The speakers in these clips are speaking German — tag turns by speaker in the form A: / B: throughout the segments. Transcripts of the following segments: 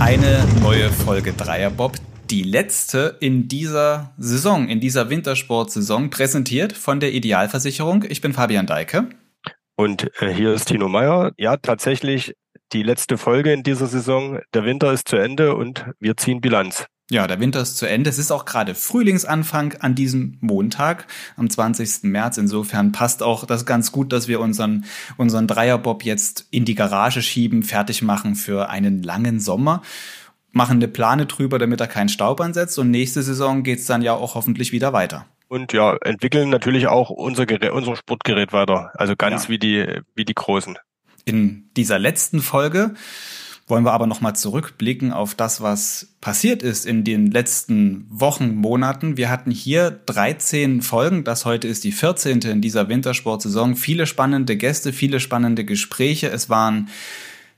A: Eine neue Folge Dreierbob, die letzte in dieser Saison, in dieser Wintersportsaison, präsentiert von der Idealversicherung. Ich bin Fabian Deike.
B: Und äh, hier ist Tino Meyer. Ja, tatsächlich die letzte Folge in dieser Saison. Der Winter ist zu Ende und wir ziehen Bilanz.
A: Ja, der Winter ist zu Ende. Es ist auch gerade Frühlingsanfang an diesem Montag, am 20. März. Insofern passt auch das ganz gut, dass wir unseren, unseren Dreierbob jetzt in die Garage schieben, fertig machen für einen langen Sommer. Machen eine Plane drüber, damit er keinen Staub ansetzt. Und nächste Saison geht's dann ja auch hoffentlich wieder weiter.
B: Und ja, entwickeln natürlich auch unser, Gerät, unser Sportgerät weiter. Also ganz ja. wie die, wie die Großen.
A: In dieser letzten Folge wollen wir aber nochmal zurückblicken auf das, was passiert ist in den letzten Wochen, Monaten. Wir hatten hier 13 Folgen. Das heute ist die 14. in dieser Wintersportsaison. Viele spannende Gäste, viele spannende Gespräche. Es waren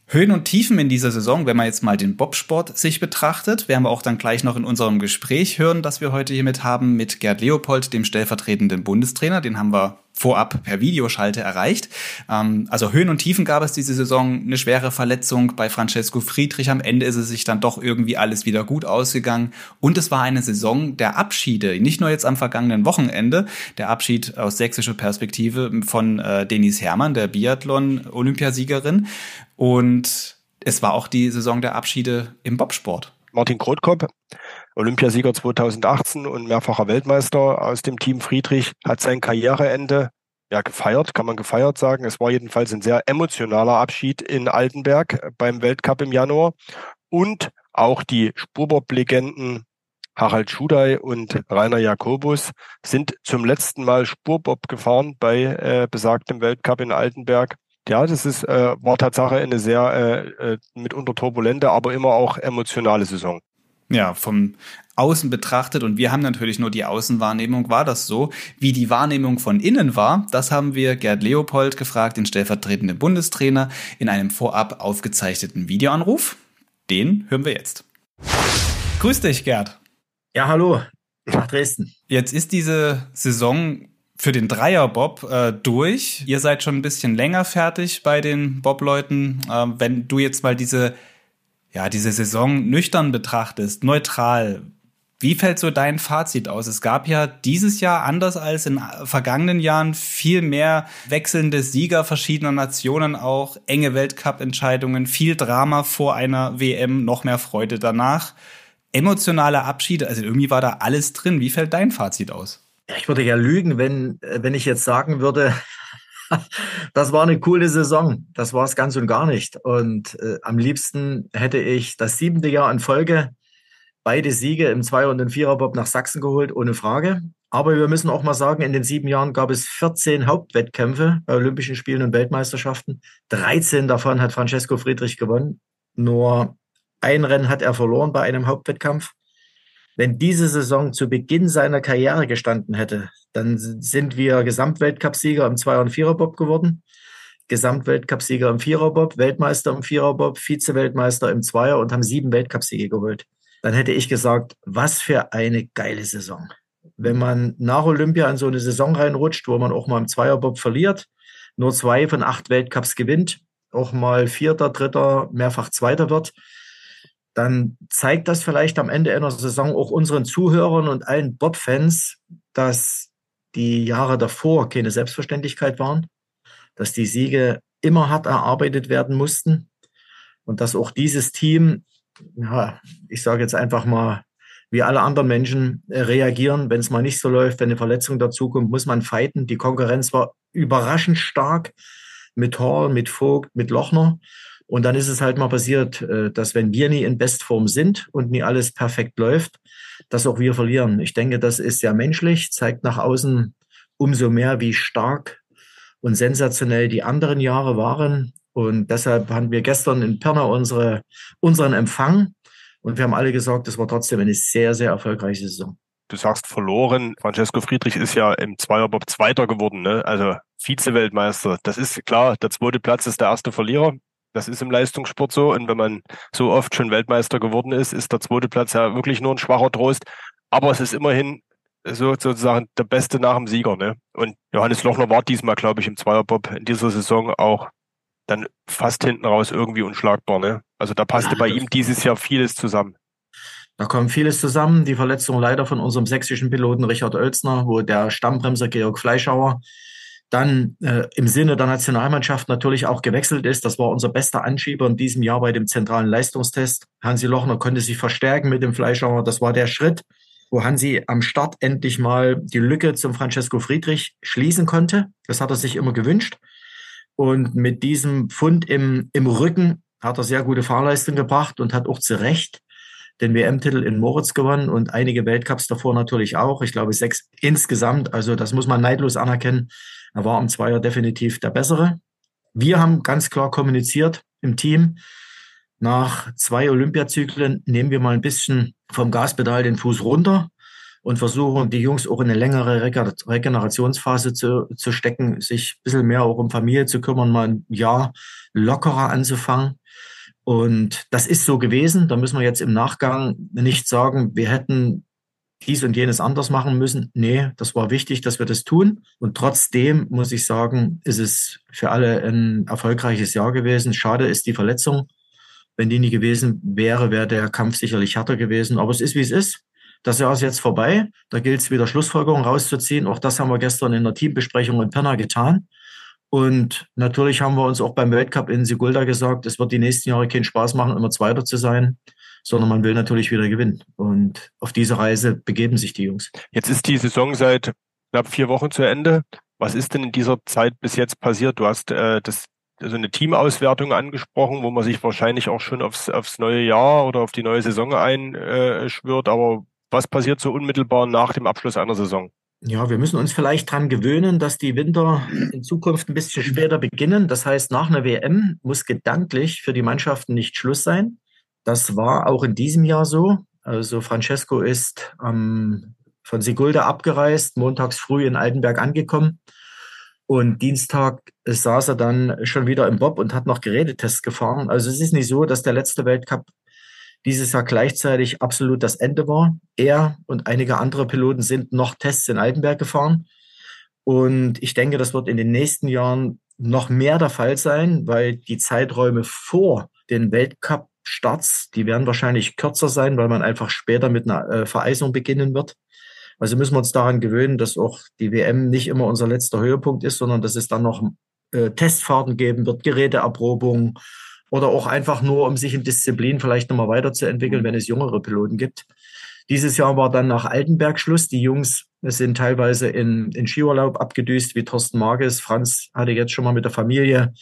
A: Höhen und Tiefen in dieser Saison, wenn man jetzt mal den Bobsport sich betrachtet, werden wir auch dann gleich noch in unserem Gespräch hören, das wir heute hiermit haben, mit Gerd Leopold, dem stellvertretenden Bundestrainer. Den haben wir vorab per Videoschalte erreicht. Ähm, also Höhen und Tiefen gab es diese Saison. Eine schwere Verletzung bei Francesco Friedrich. Am Ende ist es sich dann doch irgendwie alles wieder gut ausgegangen. Und es war eine Saison der Abschiede. Nicht nur jetzt am vergangenen Wochenende. Der Abschied aus sächsischer Perspektive von äh, Denis Hermann, der Biathlon-Olympiasiegerin. Und es war auch die Saison der Abschiede im Bobsport.
B: Martin Krotkop Olympiasieger 2018 und mehrfacher Weltmeister aus dem Team Friedrich, hat sein Karriereende ja gefeiert, kann man gefeiert sagen. Es war jedenfalls ein sehr emotionaler Abschied in Altenberg beim Weltcup im Januar. Und auch die Spurbob-Legenden Harald Schudai und Rainer Jakobus sind zum letzten Mal Spurbob gefahren bei äh, besagtem Weltcup in Altenberg. Ja, das ist, äh, war Tatsache eine sehr äh, äh mitunter turbulente, aber immer auch emotionale Saison
A: ja, vom Außen betrachtet und wir haben natürlich nur die Außenwahrnehmung, war das so? Wie die Wahrnehmung von innen war, das haben wir Gerd Leopold gefragt, den stellvertretenden Bundestrainer, in einem vorab aufgezeichneten Videoanruf. Den hören wir jetzt. Grüß dich, Gerd.
C: Ja, hallo, nach Dresden.
A: Jetzt ist diese Saison für den Dreierbob äh, durch. Ihr seid schon ein bisschen länger fertig bei den Bob-Leuten. Äh, wenn du jetzt mal diese ja, diese Saison nüchtern betrachtest, neutral, wie fällt so dein Fazit aus? Es gab ja dieses Jahr, anders als in vergangenen Jahren, viel mehr wechselnde Sieger verschiedener Nationen auch, enge Weltcup-Entscheidungen, viel Drama vor einer WM, noch mehr Freude danach. Emotionale Abschiede, also irgendwie war da alles drin. Wie fällt dein Fazit aus?
C: Ich würde ja lügen, wenn, wenn ich jetzt sagen würde, das war eine coole Saison. Das war es ganz und gar nicht. Und äh, am liebsten hätte ich das siebente Jahr in Folge beide Siege im Zweier- und im Viererbob nach Sachsen geholt, ohne Frage. Aber wir müssen auch mal sagen, in den sieben Jahren gab es 14 Hauptwettkämpfe bei Olympischen Spielen und Weltmeisterschaften. 13 davon hat Francesco Friedrich gewonnen. Nur ein Rennen hat er verloren bei einem Hauptwettkampf. Wenn diese Saison zu Beginn seiner Karriere gestanden hätte, dann sind wir Gesamtweltcupsieger im Zweier- und Viererbob geworden, Gesamtweltcupsieger im Viererbob, Weltmeister im Viererbob, Vize-Weltmeister im Zweier und haben sieben Weltcupsiege geholt. Dann hätte ich gesagt, was für eine geile Saison. Wenn man nach Olympia in so eine Saison reinrutscht, wo man auch mal im Zweierbob verliert, nur zwei von acht Weltcups gewinnt, auch mal Vierter, Dritter, mehrfach Zweiter wird, dann zeigt das vielleicht am Ende einer Saison auch unseren Zuhörern und allen Bob-Fans, dass die Jahre davor keine Selbstverständlichkeit waren, dass die Siege immer hart erarbeitet werden mussten und dass auch dieses Team, ja, ich sage jetzt einfach mal, wie alle anderen Menschen äh, reagieren, wenn es mal nicht so läuft, wenn eine Verletzung dazukommt, muss man fighten. Die Konkurrenz war überraschend stark mit Hall, mit Vogt, mit Lochner. Und dann ist es halt mal passiert, äh, dass wenn wir nie in Bestform sind und nie alles perfekt läuft, dass auch wir verlieren. Ich denke, das ist sehr menschlich, zeigt nach außen umso mehr, wie stark und sensationell die anderen Jahre waren. Und deshalb haben wir gestern in Pirna unsere, unseren Empfang und wir haben alle gesagt, das war trotzdem eine sehr, sehr erfolgreiche Saison.
B: Du sagst verloren. Francesco Friedrich ist ja im Zweierbob Zweiter geworden, ne? also Vize-Weltmeister. Das ist klar, der zweite Platz ist der erste Verlierer. Das ist im Leistungssport so. Und wenn man so oft schon Weltmeister geworden ist, ist der zweite Platz ja wirklich nur ein schwacher Trost. Aber es ist immerhin so sozusagen der Beste nach dem Sieger. Ne? Und Johannes Lochner war diesmal, glaube ich, im Zweierbob in dieser Saison auch dann fast hinten raus irgendwie unschlagbar. Ne? Also da passte ja, bei ihm dieses Jahr vieles zusammen.
C: Da kommt vieles zusammen. Die Verletzung leider von unserem sächsischen Piloten Richard Oelsner, wo der Stammbremser Georg Fleischauer dann äh, im Sinne der Nationalmannschaft natürlich auch gewechselt ist. Das war unser bester Anschieber in diesem Jahr bei dem zentralen Leistungstest. Hansi Lochner konnte sich verstärken mit dem Fleischauer. Das war der Schritt, wo Hansi am Start endlich mal die Lücke zum Francesco Friedrich schließen konnte. Das hat er sich immer gewünscht. Und mit diesem Fund im, im Rücken hat er sehr gute Fahrleistung gebracht und hat auch zu Recht den WM-Titel in Moritz gewonnen und einige Weltcups davor natürlich auch. Ich glaube sechs insgesamt. Also das muss man neidlos anerkennen. Er war am Zweier definitiv der Bessere. Wir haben ganz klar kommuniziert im Team. Nach zwei Olympiazyklen nehmen wir mal ein bisschen vom Gaspedal den Fuß runter und versuchen, die Jungs auch in eine längere Regenerationsphase zu, zu stecken, sich ein bisschen mehr auch um Familie zu kümmern, mal ein Jahr lockerer anzufangen. Und das ist so gewesen. Da müssen wir jetzt im Nachgang nicht sagen, wir hätten dies und jenes anders machen müssen. Nee, das war wichtig, dass wir das tun. Und trotzdem muss ich sagen, ist es für alle ein erfolgreiches Jahr gewesen. Schade ist die Verletzung. Wenn die nie gewesen wäre, wäre der Kampf sicherlich härter gewesen. Aber es ist, wie es ist. Das Jahr ist jetzt vorbei. Da gilt es wieder Schlussfolgerungen rauszuziehen. Auch das haben wir gestern in der Teambesprechung in Pirna getan. Und natürlich haben wir uns auch beim Weltcup in Sigulda gesagt, es wird die nächsten Jahre keinen Spaß machen, immer Zweiter zu sein sondern man will natürlich wieder gewinnen. Und auf diese Reise begeben sich die Jungs.
B: Jetzt ist die Saison seit knapp vier Wochen zu Ende. Was ist denn in dieser Zeit bis jetzt passiert? Du hast äh, das also eine Teamauswertung angesprochen, wo man sich wahrscheinlich auch schon aufs, aufs neue Jahr oder auf die neue Saison einschwört. Aber was passiert so unmittelbar nach dem Abschluss einer Saison?
C: Ja, wir müssen uns vielleicht dran gewöhnen, dass die Winter in Zukunft ein bisschen später beginnen. Das heißt, nach einer WM muss gedanklich für die Mannschaften nicht Schluss sein. Das war auch in diesem Jahr so. Also Francesco ist ähm, von Sigulda abgereist, montags früh in Altenberg angekommen. Und Dienstag saß er dann schon wieder im Bob und hat noch Gerätetests gefahren. Also es ist nicht so, dass der letzte Weltcup dieses Jahr gleichzeitig absolut das Ende war. Er und einige andere Piloten sind noch Tests in Altenberg gefahren. Und ich denke, das wird in den nächsten Jahren noch mehr der Fall sein, weil die Zeiträume vor den Weltcup Starts, die werden wahrscheinlich kürzer sein, weil man einfach später mit einer äh, Vereisung beginnen wird. Also müssen wir uns daran gewöhnen, dass auch die WM nicht immer unser letzter Höhepunkt ist, sondern dass es dann noch äh, Testfahrten geben wird, Geräteerprobungen oder auch einfach nur, um sich in Disziplin vielleicht nochmal weiterzuentwickeln, wenn es jüngere Piloten gibt. Dieses Jahr war dann nach Altenberg Schluss. Die Jungs sind teilweise in, in Skiurlaub abgedüst, wie Thorsten Marges. Franz hatte jetzt schon mal mit der Familie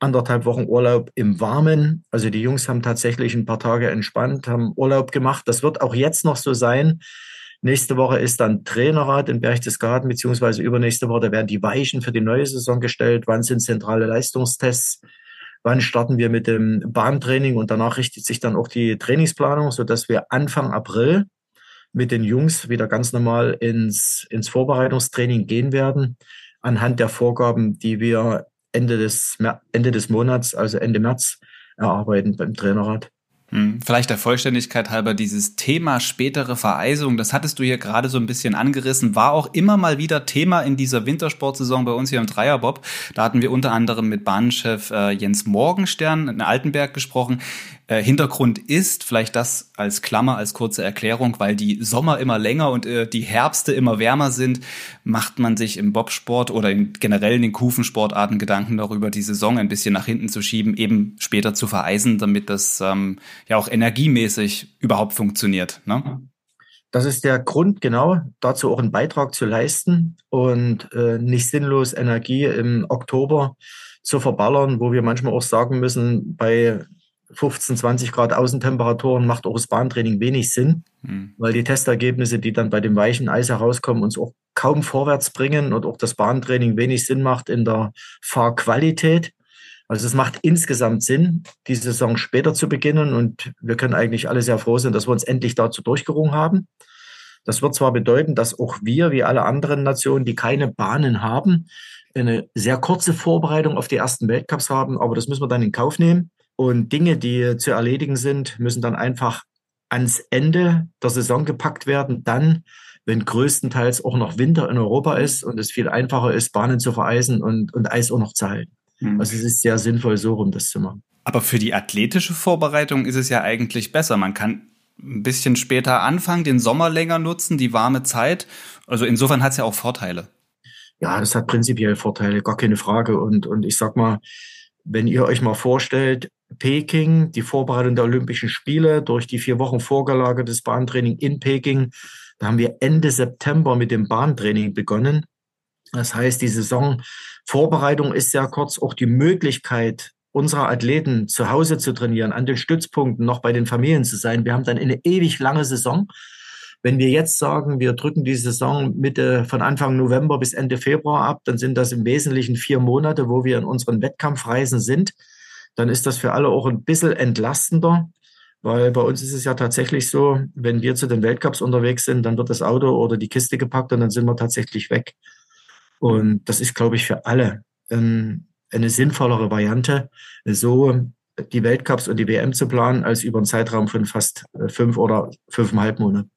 C: anderthalb Wochen Urlaub im Warmen. Also die Jungs haben tatsächlich ein paar Tage entspannt, haben Urlaub gemacht. Das wird auch jetzt noch so sein. Nächste Woche ist dann Trainerrat in Berchtesgaden, beziehungsweise übernächste Woche, da werden die Weichen für die neue Saison gestellt. Wann sind zentrale Leistungstests? Wann starten wir mit dem Bahntraining? Und danach richtet sich dann auch die Trainingsplanung, sodass wir Anfang April mit den Jungs wieder ganz normal ins, ins Vorbereitungstraining gehen werden, anhand der Vorgaben, die wir Ende des, Ende des Monats, also Ende März, erarbeiten beim Trainerrat.
A: Hm, vielleicht der Vollständigkeit halber dieses Thema spätere Vereisung, das hattest du hier gerade so ein bisschen angerissen, war auch immer mal wieder Thema in dieser Wintersportsaison bei uns hier im Dreierbob. Da hatten wir unter anderem mit Bahnchef äh, Jens Morgenstern in Altenberg gesprochen. Äh, Hintergrund ist, vielleicht das als Klammer, als kurze Erklärung, weil die Sommer immer länger und äh, die Herbste immer wärmer sind, macht man sich im Bobsport oder in, generell in den Kufensportarten Gedanken darüber, die Saison ein bisschen nach hinten zu schieben, eben später zu vereisen, damit das ähm, ja auch energiemäßig überhaupt funktioniert. Ne?
C: Das ist der Grund, genau, dazu auch einen Beitrag zu leisten und äh, nicht sinnlos Energie im Oktober zu verballern, wo wir manchmal auch sagen müssen, bei 15, 20 Grad Außentemperaturen macht auch das Bahntraining wenig Sinn, mhm. weil die Testergebnisse, die dann bei dem weichen Eis herauskommen, uns auch kaum vorwärts bringen und auch das Bahntraining wenig Sinn macht in der Fahrqualität. Also es macht insgesamt Sinn, die Saison später zu beginnen und wir können eigentlich alle sehr froh sein, dass wir uns endlich dazu durchgerungen haben. Das wird zwar bedeuten, dass auch wir, wie alle anderen Nationen, die keine Bahnen haben, eine sehr kurze Vorbereitung auf die ersten Weltcups haben, aber das müssen wir dann in Kauf nehmen. Und Dinge, die zu erledigen sind, müssen dann einfach ans Ende der Saison gepackt werden. Dann, wenn größtenteils auch noch Winter in Europa ist und es viel einfacher ist, Bahnen zu vereisen und, und Eis auch noch zu halten. Mhm. Also es ist sehr sinnvoll, so rum das zu machen.
A: Aber für die athletische Vorbereitung ist es ja eigentlich besser. Man kann ein bisschen später anfangen, den Sommer länger nutzen, die warme Zeit. Also insofern hat es ja auch Vorteile.
C: Ja, das hat prinzipiell Vorteile, gar keine Frage. Und, und ich sag mal, wenn ihr euch mal vorstellt, Peking, die Vorbereitung der Olympischen Spiele durch die vier Wochen vorgelagertes Bahntraining in Peking, da haben wir Ende September mit dem Bahntraining begonnen. Das heißt, die Saisonvorbereitung ist sehr kurz. Auch die Möglichkeit unserer Athleten zu Hause zu trainieren, an den Stützpunkten noch bei den Familien zu sein. Wir haben dann eine ewig lange Saison. Wenn wir jetzt sagen, wir drücken die Saison Mitte von Anfang November bis Ende Februar ab, dann sind das im Wesentlichen vier Monate, wo wir in unseren Wettkampfreisen sind. Dann ist das für alle auch ein bisschen entlastender, weil bei uns ist es ja tatsächlich so, wenn wir zu den Weltcups unterwegs sind, dann wird das Auto oder die Kiste gepackt und dann sind wir tatsächlich weg. Und das ist, glaube ich, für alle ein eine sinnvollere Variante, so die Weltcups und die WM zu planen, als über einen Zeitraum von fast äh, fünf oder fünfeinhalb Monaten.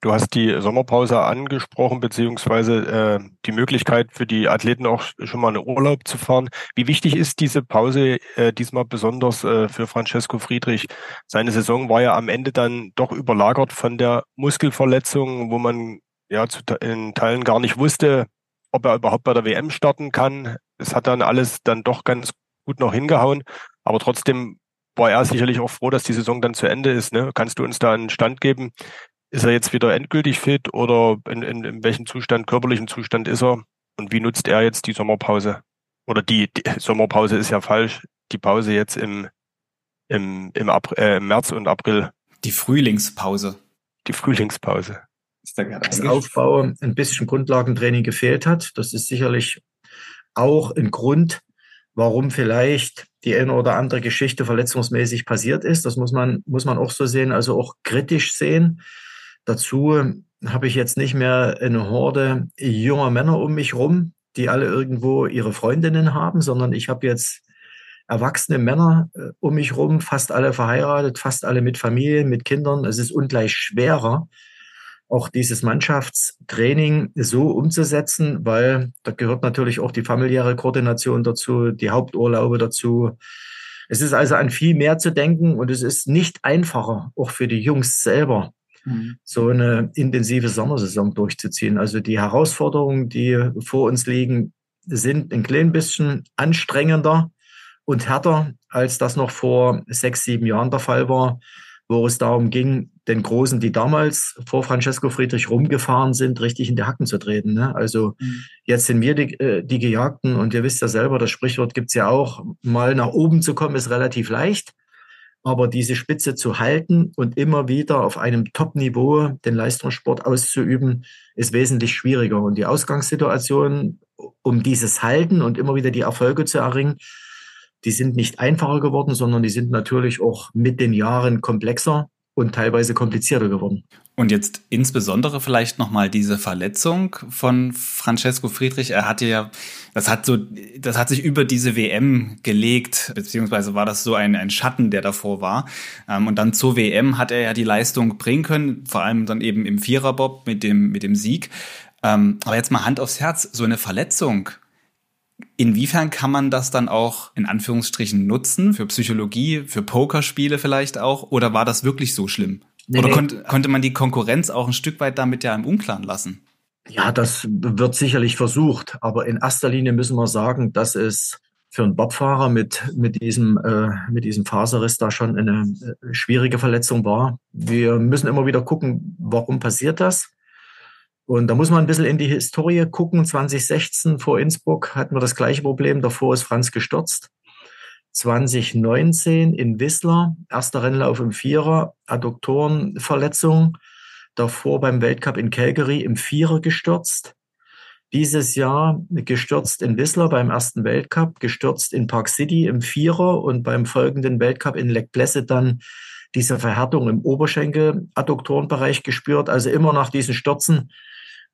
B: Du hast die Sommerpause angesprochen, beziehungsweise äh, die Möglichkeit für die Athleten auch schon mal einen Urlaub zu fahren. Wie wichtig ist diese Pause äh, diesmal besonders äh, für Francesco Friedrich? Seine Saison war ja am Ende dann doch überlagert von der Muskelverletzung, wo man ja zu, in Teilen gar nicht wusste, ob er überhaupt bei der WM starten kann. Es hat dann alles dann doch ganz gut noch hingehauen, aber trotzdem war er sicherlich auch froh, dass die Saison dann zu Ende ist. Ne? Kannst du uns da einen Stand geben? Ist er jetzt wieder endgültig fit oder in, in, in welchem Zustand, körperlichen Zustand ist er? Und wie nutzt er jetzt die Sommerpause? Oder die, die Sommerpause ist ja falsch, die Pause jetzt im, im, im, April, äh, im März und April.
A: Die Frühlingspause.
B: Die Frühlingspause
C: das Aufbau ein bisschen Grundlagentraining gefehlt hat. Das ist sicherlich auch ein Grund, warum vielleicht die eine oder andere Geschichte verletzungsmäßig passiert ist. Das muss man, muss man auch so sehen, also auch kritisch sehen. Dazu habe ich jetzt nicht mehr eine Horde junger Männer um mich rum, die alle irgendwo ihre Freundinnen haben, sondern ich habe jetzt erwachsene Männer äh, um mich rum, fast alle verheiratet, fast alle mit Familien, mit Kindern. Es ist ungleich schwerer, auch dieses Mannschaftstraining so umzusetzen, weil da gehört natürlich auch die familiäre Koordination dazu, die Haupturlaube dazu. Es ist also an viel mehr zu denken und es ist nicht einfacher, auch für die Jungs selber, mhm. so eine intensive Sommersaison durchzuziehen. Also die Herausforderungen, die vor uns liegen, sind ein klein bisschen anstrengender und härter, als das noch vor sechs, sieben Jahren der Fall war wo es darum ging, den Großen, die damals vor Francesco Friedrich rumgefahren sind, richtig in die Hacken zu treten. Ne? Also mhm. jetzt sind wir die, äh, die Gejagten und ihr wisst ja selber, das Sprichwort gibt's ja auch, mal nach oben zu kommen ist relativ leicht. Aber diese Spitze zu halten und immer wieder auf einem Top-Niveau den Leistungssport auszuüben, ist wesentlich schwieriger. Und die Ausgangssituation, um dieses Halten und immer wieder die Erfolge zu erringen, die sind nicht einfacher geworden, sondern die sind natürlich auch mit den Jahren komplexer und teilweise komplizierter geworden.
A: Und jetzt insbesondere vielleicht nochmal diese Verletzung von Francesco Friedrich. Er hatte ja, das hat so, das hat sich über diese WM gelegt, beziehungsweise war das so ein, ein Schatten, der davor war. Ähm, und dann zur WM hat er ja die Leistung bringen können, vor allem dann eben im Viererbob mit dem, mit dem Sieg. Ähm, aber jetzt mal Hand aufs Herz, so eine Verletzung, Inwiefern kann man das dann auch in Anführungsstrichen nutzen für Psychologie, für Pokerspiele vielleicht auch? Oder war das wirklich so schlimm? Nee, oder konnte, konnte man die Konkurrenz auch ein Stück weit damit ja im Unklaren lassen?
C: Ja, das wird sicherlich versucht. Aber in erster Linie müssen wir sagen, dass es für einen Bobfahrer mit, mit, diesem, äh, mit diesem Faserriss da schon eine äh, schwierige Verletzung war. Wir müssen immer wieder gucken, warum passiert das? Und da muss man ein bisschen in die Historie gucken. 2016 vor Innsbruck hatten wir das gleiche Problem. Davor ist Franz gestürzt. 2019 in Whistler, erster Rennlauf im Vierer, Adduktorenverletzung. Davor beim Weltcup in Calgary im Vierer gestürzt. Dieses Jahr gestürzt in Whistler beim ersten Weltcup, gestürzt in Park City im Vierer und beim folgenden Weltcup in Lake Placid dann diese Verhärtung im Oberschenkel-Adduktorenbereich gespürt. Also immer nach diesen Stürzen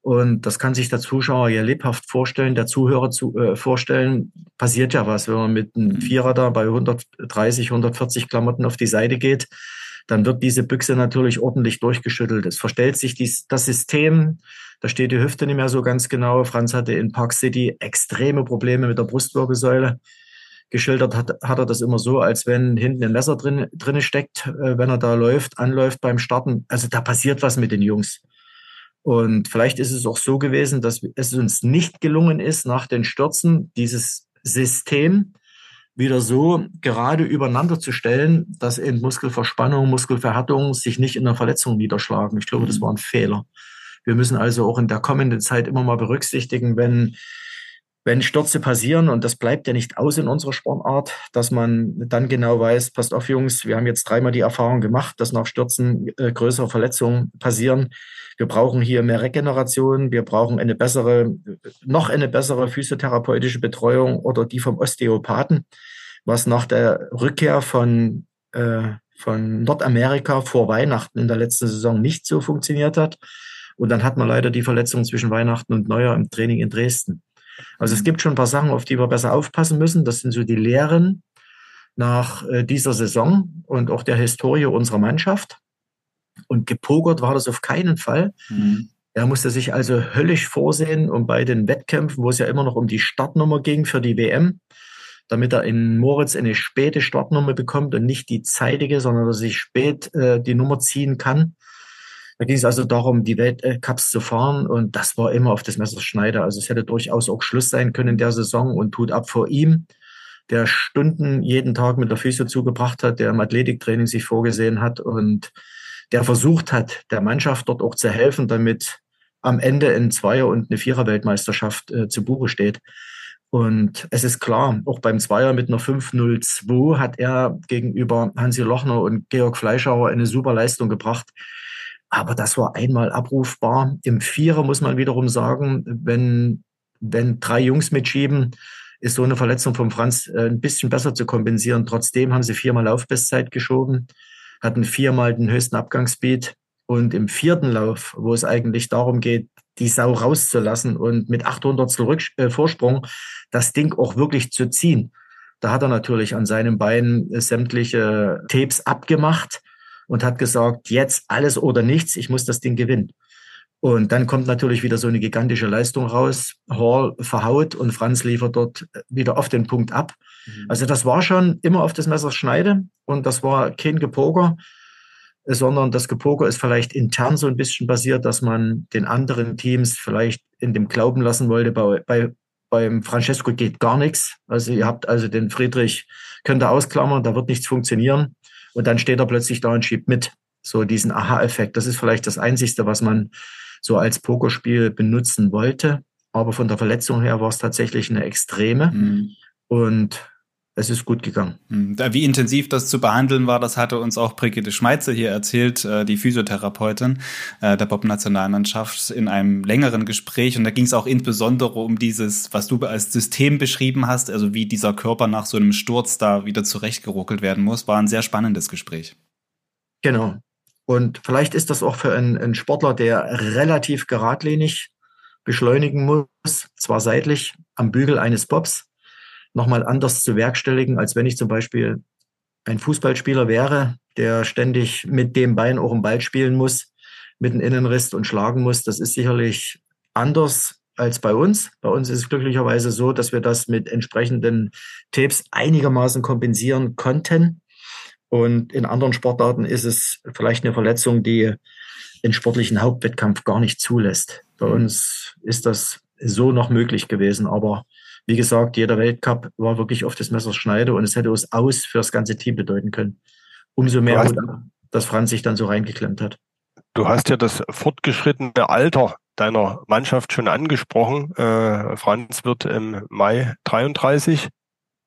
C: und das kann sich der Zuschauer ja lebhaft vorstellen, der Zuhörer zu, äh, vorstellen. Passiert ja was, wenn man mit einem mhm. Vierer da bei 130, 140 Klamotten auf die Seite geht. dann wird diese Büchse natürlich ordentlich durchgeschüttelt. Es verstellt sich dies, das System, da steht die Hüfte nicht mehr so ganz genau. Franz hatte in Park City extreme Probleme mit der Brustwirbelsäule. Geschildert hat, hat er das immer so, als wenn hinten ein Messer drin, drin steckt, äh, wenn er da läuft, anläuft beim Starten. Also da passiert was mit den Jungs. Und vielleicht ist es auch so gewesen, dass es uns nicht gelungen ist, nach den Stürzen dieses System wieder so gerade übereinander zu stellen, dass eben Muskelverspannung, Muskelverhärtung sich nicht in der Verletzung niederschlagen. Ich glaube, das mhm. war ein Fehler. Wir müssen also auch in der kommenden Zeit immer mal berücksichtigen, wenn wenn Stürze passieren, und das bleibt ja nicht aus in unserer Sportart, dass man dann genau weiß, passt auf Jungs, wir haben jetzt dreimal die Erfahrung gemacht, dass nach Stürzen äh, größere Verletzungen passieren. Wir brauchen hier mehr Regeneration, wir brauchen eine bessere, noch eine bessere physiotherapeutische Betreuung oder die vom Osteopathen, was nach der Rückkehr von, äh, von Nordamerika vor Weihnachten in der letzten Saison nicht so funktioniert hat. Und dann hat man leider die Verletzung zwischen Weihnachten und Neujahr im Training in Dresden. Also es mhm. gibt schon ein paar Sachen, auf die wir besser aufpassen müssen. Das sind so die Lehren nach äh, dieser Saison und auch der Historie unserer Mannschaft. Und gepokert war das auf keinen Fall. Mhm. Er musste sich also höllisch vorsehen, um bei den Wettkämpfen, wo es ja immer noch um die Startnummer ging für die WM, damit er in Moritz eine späte Startnummer bekommt und nicht die zeitige, sondern dass er sich spät äh, die Nummer ziehen kann. Da ging es also darum, die Weltcups zu fahren und das war immer auf das Messerschneider. Also es hätte durchaus auch Schluss sein können in der Saison und tut ab vor ihm, der Stunden jeden Tag mit der Füße zugebracht hat, der im Athletiktraining sich vorgesehen hat und der versucht hat, der Mannschaft dort auch zu helfen, damit am Ende ein Zweier- und eine Vierer-Weltmeisterschaft äh, zu Buche steht. Und es ist klar, auch beim Zweier mit einer 5-0-2 hat er gegenüber Hansi Lochner und Georg Fleischauer eine super Leistung gebracht. Aber das war einmal abrufbar. Im Vierer muss man wiederum sagen, wenn, wenn drei Jungs mitschieben, ist so eine Verletzung von Franz äh, ein bisschen besser zu kompensieren. Trotzdem haben sie viermal Laufbestzeit geschoben, hatten viermal den höchsten Abgangsspeed. Und im vierten Lauf, wo es eigentlich darum geht, die Sau rauszulassen und mit 800 zurück, äh, Vorsprung das Ding auch wirklich zu ziehen, da hat er natürlich an seinem Bein sämtliche Tapes abgemacht und hat gesagt, jetzt alles oder nichts, ich muss das Ding gewinnen. Und dann kommt natürlich wieder so eine gigantische Leistung raus. Hall verhaut und Franz liefert dort wieder auf den Punkt ab. Mhm. Also das war schon immer auf das Messer Schneide und das war kein Gepoker, sondern das Gepoker ist vielleicht intern so ein bisschen basiert, dass man den anderen Teams vielleicht in dem Glauben lassen wollte, bei, bei beim Francesco geht gar nichts. Also ihr habt also den Friedrich, könnt ihr ausklammern, da wird nichts funktionieren. Und dann steht er plötzlich da und schiebt mit. So diesen Aha-Effekt. Das ist vielleicht das Einzige, was man so als Pokerspiel benutzen wollte. Aber von der Verletzung her war es tatsächlich eine Extreme. Mhm. Und es ist gut gegangen.
A: Mhm. Wie intensiv das zu behandeln war, das hatte uns auch Brigitte Schmeitze hier erzählt, äh, die Physiotherapeutin äh, der Bob-Nationalmannschaft, in einem längeren Gespräch. Und da ging es auch insbesondere um dieses, was du als System beschrieben hast, also wie dieser Körper nach so einem Sturz da wieder zurechtgeruckelt werden muss. War ein sehr spannendes Gespräch.
C: Genau. Und vielleicht ist das auch für einen, einen Sportler, der relativ geradlinig beschleunigen muss, zwar seitlich am Bügel eines Bobs, nochmal anders zu werkstelligen, als wenn ich zum Beispiel ein Fußballspieler wäre, der ständig mit dem Bein auch im Ball spielen muss, mit einem Innenriss und schlagen muss. Das ist sicherlich anders als bei uns. Bei uns ist es glücklicherweise so, dass wir das mit entsprechenden Tapes einigermaßen kompensieren konnten. Und in anderen Sportarten ist es vielleicht eine Verletzung, die den sportlichen Hauptwettkampf gar nicht zulässt. Bei mhm. uns ist das so noch möglich gewesen, aber wie gesagt, jeder Weltcup war wirklich auf das Messers Schneide und es hätte uns aus für das ganze Team bedeuten können. Umso mehr, hast, dass Franz sich dann so reingeklemmt hat.
B: Du hast ja das fortgeschrittene Alter deiner Mannschaft schon angesprochen. Äh, Franz wird im Mai 33.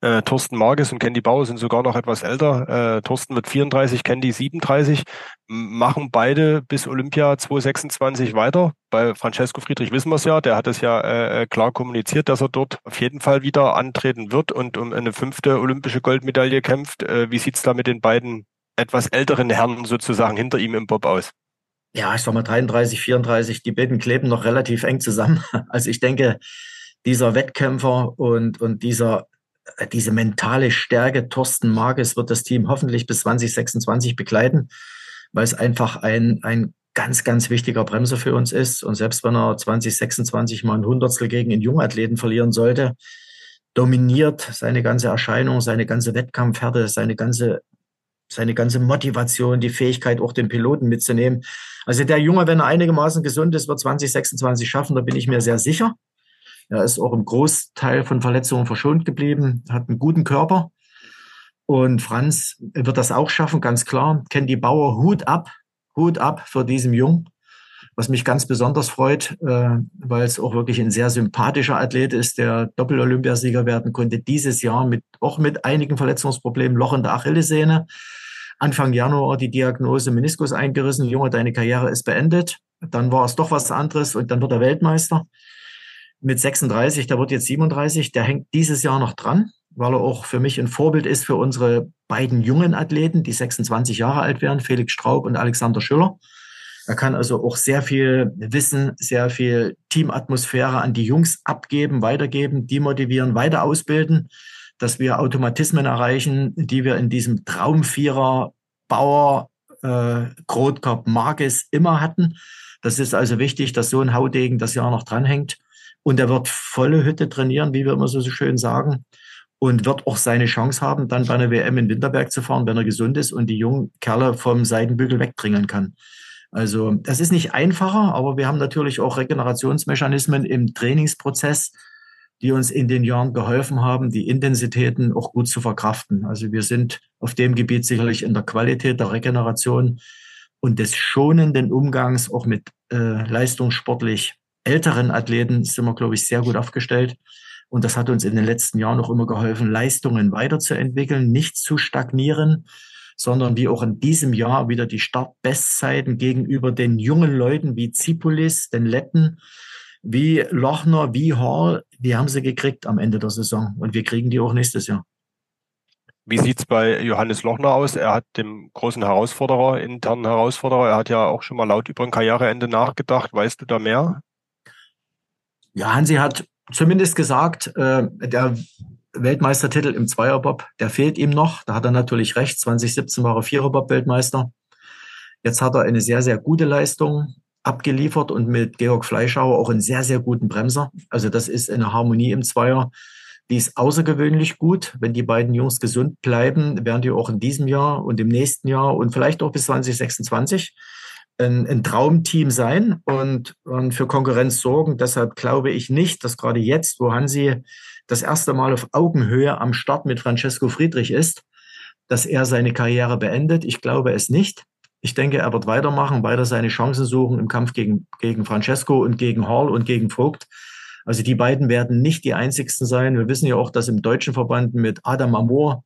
B: Äh, Thorsten Marges und Candy Bauer sind sogar noch etwas älter. Äh, Thorsten wird 34, Candy 37. Machen beide bis Olympia 2026 weiter. Bei Francesco Friedrich wissen wir es ja, der hat es ja äh, äh, klar kommuniziert, dass er dort auf jeden Fall wieder antreten wird und um eine fünfte olympische Goldmedaille kämpft. Äh, wie sieht's da mit den beiden etwas älteren Herren sozusagen hinter ihm im Bob aus?
C: Ja, ich sag mal 33, 34, die beiden kleben noch relativ eng zusammen. Also ich denke, dieser Wettkämpfer und, und dieser diese mentale Stärke. Thorsten Marges wird das Team hoffentlich bis 2026 begleiten, weil es einfach ein, ein ganz, ganz wichtiger Bremser für uns ist. Und selbst wenn er 2026 mal ein Hundertstel gegen einen Jungathleten verlieren sollte, dominiert seine ganze Erscheinung, seine ganze Wettkampfhärte, seine ganze, seine ganze Motivation, die Fähigkeit, auch den Piloten mitzunehmen. Also der Junge, wenn er einigermaßen gesund ist, wird 2026 schaffen, da bin ich mir sehr sicher. Er ist auch im Großteil von Verletzungen verschont geblieben, hat einen guten Körper. Und Franz wird das auch schaffen, ganz klar. Kennt die Bauer Hut ab, Hut ab für diesen Jungen was mich ganz besonders freut, äh, weil es auch wirklich ein sehr sympathischer Athlet ist, der Doppel-Olympiasieger werden konnte dieses Jahr mit auch mit einigen Verletzungsproblemen, Loch in der Achillessehne. Anfang Januar die Diagnose Meniskus eingerissen, Junge, deine Karriere ist beendet. Dann war es doch was anderes und dann wird er Weltmeister mit 36, der wird jetzt 37, der hängt dieses Jahr noch dran, weil er auch für mich ein Vorbild ist für unsere beiden jungen Athleten, die 26 Jahre alt werden, Felix Straub und Alexander Schüller. Er kann also auch sehr viel Wissen, sehr viel Teamatmosphäre an die Jungs abgeben, weitergeben, demotivieren, weiter ausbilden, dass wir Automatismen erreichen, die wir in diesem Traumvierer Bauer äh, Grotkopf Markes immer hatten. Das ist also wichtig, dass so ein Haudegen das Jahr noch dranhängt. Und er wird volle Hütte trainieren, wie wir immer so, so schön sagen. Und wird auch seine Chance haben, dann bei einer WM in Winterberg zu fahren, wenn er gesund ist und die jungen Kerle vom Seitenbügel wegdringen kann. Also das ist nicht einfacher, aber wir haben natürlich auch Regenerationsmechanismen im Trainingsprozess, die uns in den Jahren geholfen haben, die Intensitäten auch gut zu verkraften. Also wir sind auf dem Gebiet sicherlich in der Qualität der Regeneration und des schonenden Umgangs auch mit äh, leistungssportlich älteren Athleten sind wir, glaube ich, sehr gut aufgestellt. Und das hat uns in den letzten Jahren auch immer geholfen, Leistungen weiterzuentwickeln, nicht zu stagnieren, sondern wie auch in diesem Jahr wieder die Startbestzeiten gegenüber den jungen Leuten wie Zipolis, den Letten, wie Lochner, wie Hall, die haben sie gekriegt am Ende der Saison und wir kriegen die auch nächstes Jahr.
B: Wie sieht's bei Johannes Lochner aus? Er hat dem großen Herausforderer, internen Herausforderer, er hat ja auch schon mal laut über ein Karriereende nachgedacht. Weißt du da mehr?
C: Ja, Hansi hat zumindest gesagt, äh, der Weltmeistertitel im Zweierbob, der fehlt ihm noch. Da hat er natürlich recht. 2017 war er Viererbob-Weltmeister. Jetzt hat er eine sehr, sehr gute Leistung abgeliefert und mit Georg Fleischauer auch einen sehr, sehr guten Bremser. Also das ist eine Harmonie im Zweier. Die ist außergewöhnlich gut. Wenn die beiden Jungs gesund bleiben, werden die auch in diesem Jahr und im nächsten Jahr und vielleicht auch bis 2026 ein, ein Traumteam sein und, und für Konkurrenz sorgen. Deshalb glaube ich nicht, dass gerade jetzt, wo Hansi das erste Mal auf Augenhöhe am Start mit Francesco Friedrich ist, dass er seine Karriere beendet. Ich glaube es nicht. Ich denke, er wird weitermachen, weiter seine Chancen suchen im Kampf gegen, gegen Francesco und gegen Hall und gegen Vogt. Also die beiden werden nicht die einzigsten sein. Wir wissen ja auch, dass im deutschen Verband mit Adam Amor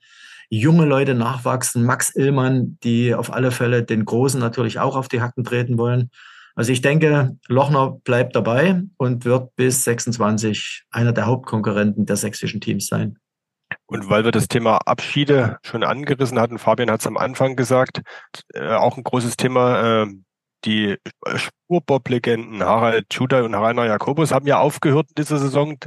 C: junge Leute nachwachsen, Max Illmann, die auf alle Fälle den Großen natürlich auch auf die Hacken treten wollen. Also ich denke, Lochner bleibt dabei und wird bis 26 einer der Hauptkonkurrenten der sächsischen Teams sein.
B: Und weil wir das Thema Abschiede schon angerissen hatten, Fabian hat es am Anfang gesagt, äh, auch ein großes Thema, äh, die Spurbob-Legenden Harald Judah und Rainer Jakobus haben ja aufgehört in dieser Saison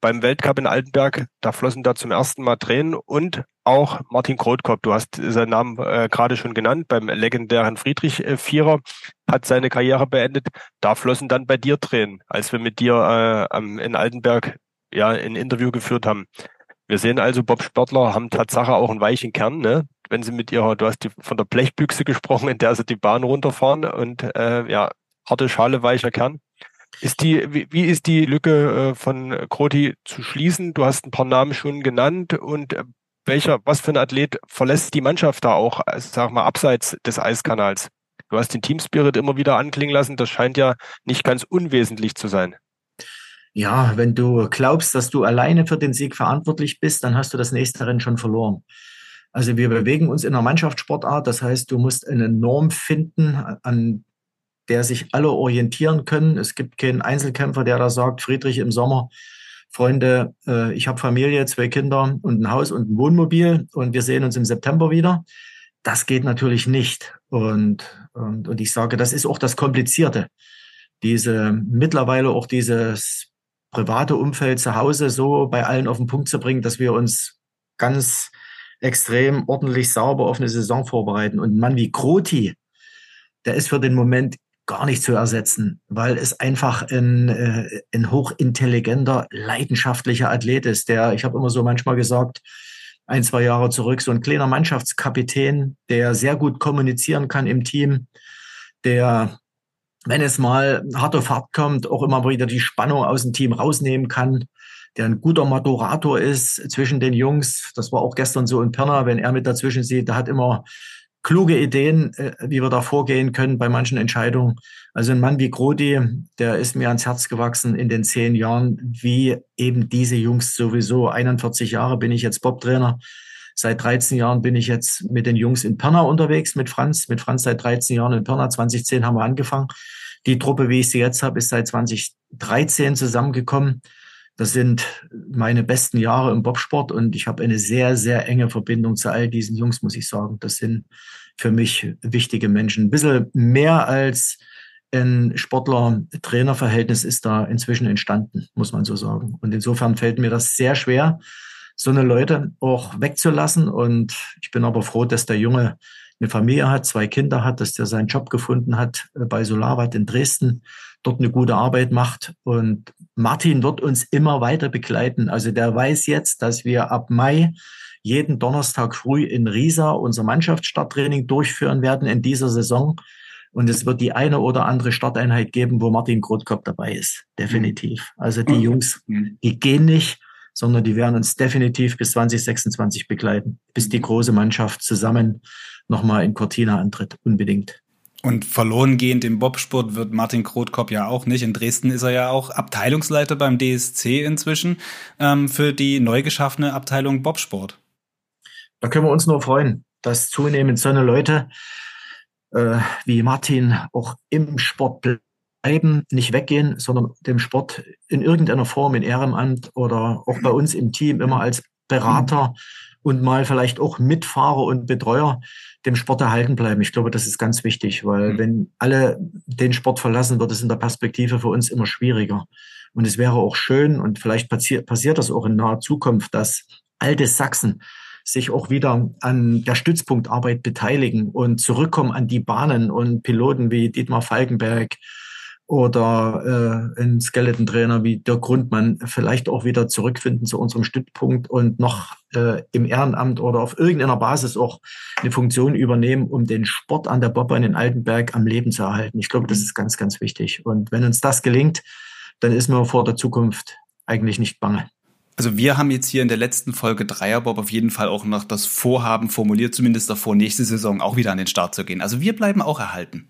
B: beim Weltcup in Altenberg. Da flossen da zum ersten Mal Tränen und auch Martin Krotkop, du hast seinen Namen äh, gerade schon genannt, beim legendären Friedrich äh, Vierer hat seine Karriere beendet. Da flossen dann bei dir Tränen, als wir mit dir äh, in Altenberg ja ein Interview geführt haben. Wir sehen also, Bob Sportler haben Tatsache auch einen weichen Kern, ne? Wenn sie mit ihrer, du hast die, von der Blechbüchse gesprochen, in der sie die Bahn runterfahren und äh, ja, harte Schale, weicher Kern. Ist die, wie, wie ist die Lücke äh, von Kroti zu schließen? Du hast ein paar Namen schon genannt und äh, welcher, was für ein Athlet verlässt die Mannschaft da auch, also, sag mal, abseits des Eiskanals? Du hast den Teamspirit immer wieder anklingen lassen. Das scheint ja nicht ganz unwesentlich zu sein.
C: Ja, wenn du glaubst, dass du alleine für den Sieg verantwortlich bist, dann hast du das nächste Rennen schon verloren. Also wir bewegen uns in einer Mannschaftssportart. Das heißt, du musst eine Norm finden, an der sich alle orientieren können. Es gibt keinen Einzelkämpfer, der da sagt, Friedrich im Sommer, Freunde, äh, ich habe Familie, zwei Kinder und ein Haus und ein Wohnmobil und wir sehen uns im September wieder. Das geht natürlich nicht. Und, und, und ich sage, das ist auch das Komplizierte. Diese mittlerweile auch dieses private Umfeld zu Hause so bei allen auf den Punkt zu bringen, dass wir uns ganz extrem ordentlich sauber auf eine Saison vorbereiten. Und ein Mann wie Kroti, der ist für den Moment gar nicht zu ersetzen, weil es einfach ein, äh, ein hochintelligenter, leidenschaftlicher Athlet ist, der, ich habe immer so manchmal gesagt, ein, zwei Jahre zurück, so ein kleiner Mannschaftskapitän, der sehr gut kommunizieren kann im Team, der, wenn es mal hart auf hart kommt, auch immer wieder die Spannung aus dem Team rausnehmen kann, der ein guter Moderator ist zwischen den Jungs. Das war auch gestern so in Pirna, wenn er mit dazwischen sieht, der hat immer kluge Ideen, äh, wie wir da vorgehen können bei manchen Entscheidungen. Also ein Mann wie Grodi, der ist mir ans Herz gewachsen in den zehn Jahren, wie eben diese Jungs sowieso. 41 Jahre bin ich jetzt Bob-Trainer. Seit 13 Jahren bin ich jetzt mit den Jungs in Pirna unterwegs, mit Franz. Mit Franz seit 13 Jahren in Pirna. 2010 haben wir angefangen. Die Truppe, wie ich sie jetzt habe, ist seit 2013 zusammengekommen. Das sind meine besten Jahre im Bobsport und ich habe eine sehr, sehr enge Verbindung zu all diesen Jungs, muss ich sagen. Das sind für mich wichtige Menschen. Ein bisschen mehr als ein Sportler-Trainer-Verhältnis ist da inzwischen entstanden, muss man so sagen. Und insofern fällt mir das sehr schwer, so eine Leute auch wegzulassen. Und ich bin aber froh, dass der Junge eine Familie hat, zwei Kinder hat, dass der seinen Job gefunden hat äh, bei Solarwatt in Dresden, dort eine gute Arbeit macht. Und Martin wird uns immer weiter begleiten. Also der weiß jetzt, dass wir ab Mai jeden Donnerstag früh in Riesa unser Mannschaftsstarttraining durchführen werden in dieser Saison. Und es wird die eine oder andere Starteinheit geben, wo Martin Grotkopf dabei ist. Definitiv. Also die mhm. Jungs, mhm. die gehen nicht, sondern die werden uns definitiv bis 2026 begleiten, bis die große Mannschaft zusammen nochmal in Cortina antritt. Unbedingt.
A: Und verloren gehend im Bobsport wird Martin Krotkop ja auch nicht. In Dresden ist er ja auch Abteilungsleiter beim DSC inzwischen ähm, für die neu geschaffene Abteilung Bobsport.
C: Da können wir uns nur freuen, dass zunehmend so eine Leute äh, wie Martin auch im Sport bleiben, nicht weggehen, sondern dem Sport in irgendeiner Form in Ehrenamt oder auch bei uns im Team immer als Berater und mal vielleicht auch Mitfahrer und Betreuer dem Sport erhalten bleiben. Ich glaube, das ist ganz wichtig, weil mhm. wenn alle den Sport verlassen, wird es in der Perspektive für uns immer schwieriger. Und es wäre auch schön, und vielleicht passiert, passiert das auch in naher Zukunft, dass alte Sachsen sich auch wieder an der Stützpunktarbeit beteiligen und zurückkommen an die Bahnen und Piloten wie Dietmar Falkenberg, oder äh, ein Skeleton-Trainer wie Dirk Grundmann vielleicht auch wieder zurückfinden zu unserem Stützpunkt und noch äh, im Ehrenamt oder auf irgendeiner Basis auch eine Funktion übernehmen, um den Sport an der Bobbahn in Altenberg am Leben zu erhalten. Ich glaube, das ist ganz, ganz wichtig. Und wenn uns das gelingt, dann ist mir vor der Zukunft eigentlich nicht bange.
A: Also wir haben jetzt hier in der letzten Folge Dreierbob auf jeden Fall auch noch das Vorhaben formuliert, zumindest davor, nächste Saison auch wieder an den Start zu gehen. Also wir bleiben auch erhalten.